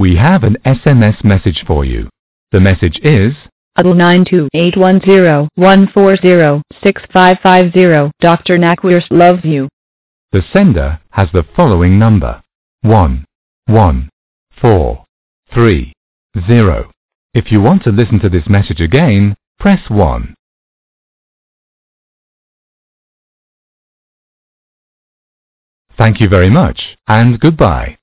We have an SMS message for you. The message is, 928101406550. Dr. Naquirs loves you. the sender has the following number. 1, 1, 4, 3, 0. If you want to listen to this message again, press 1. Thank you very much, and goodbye.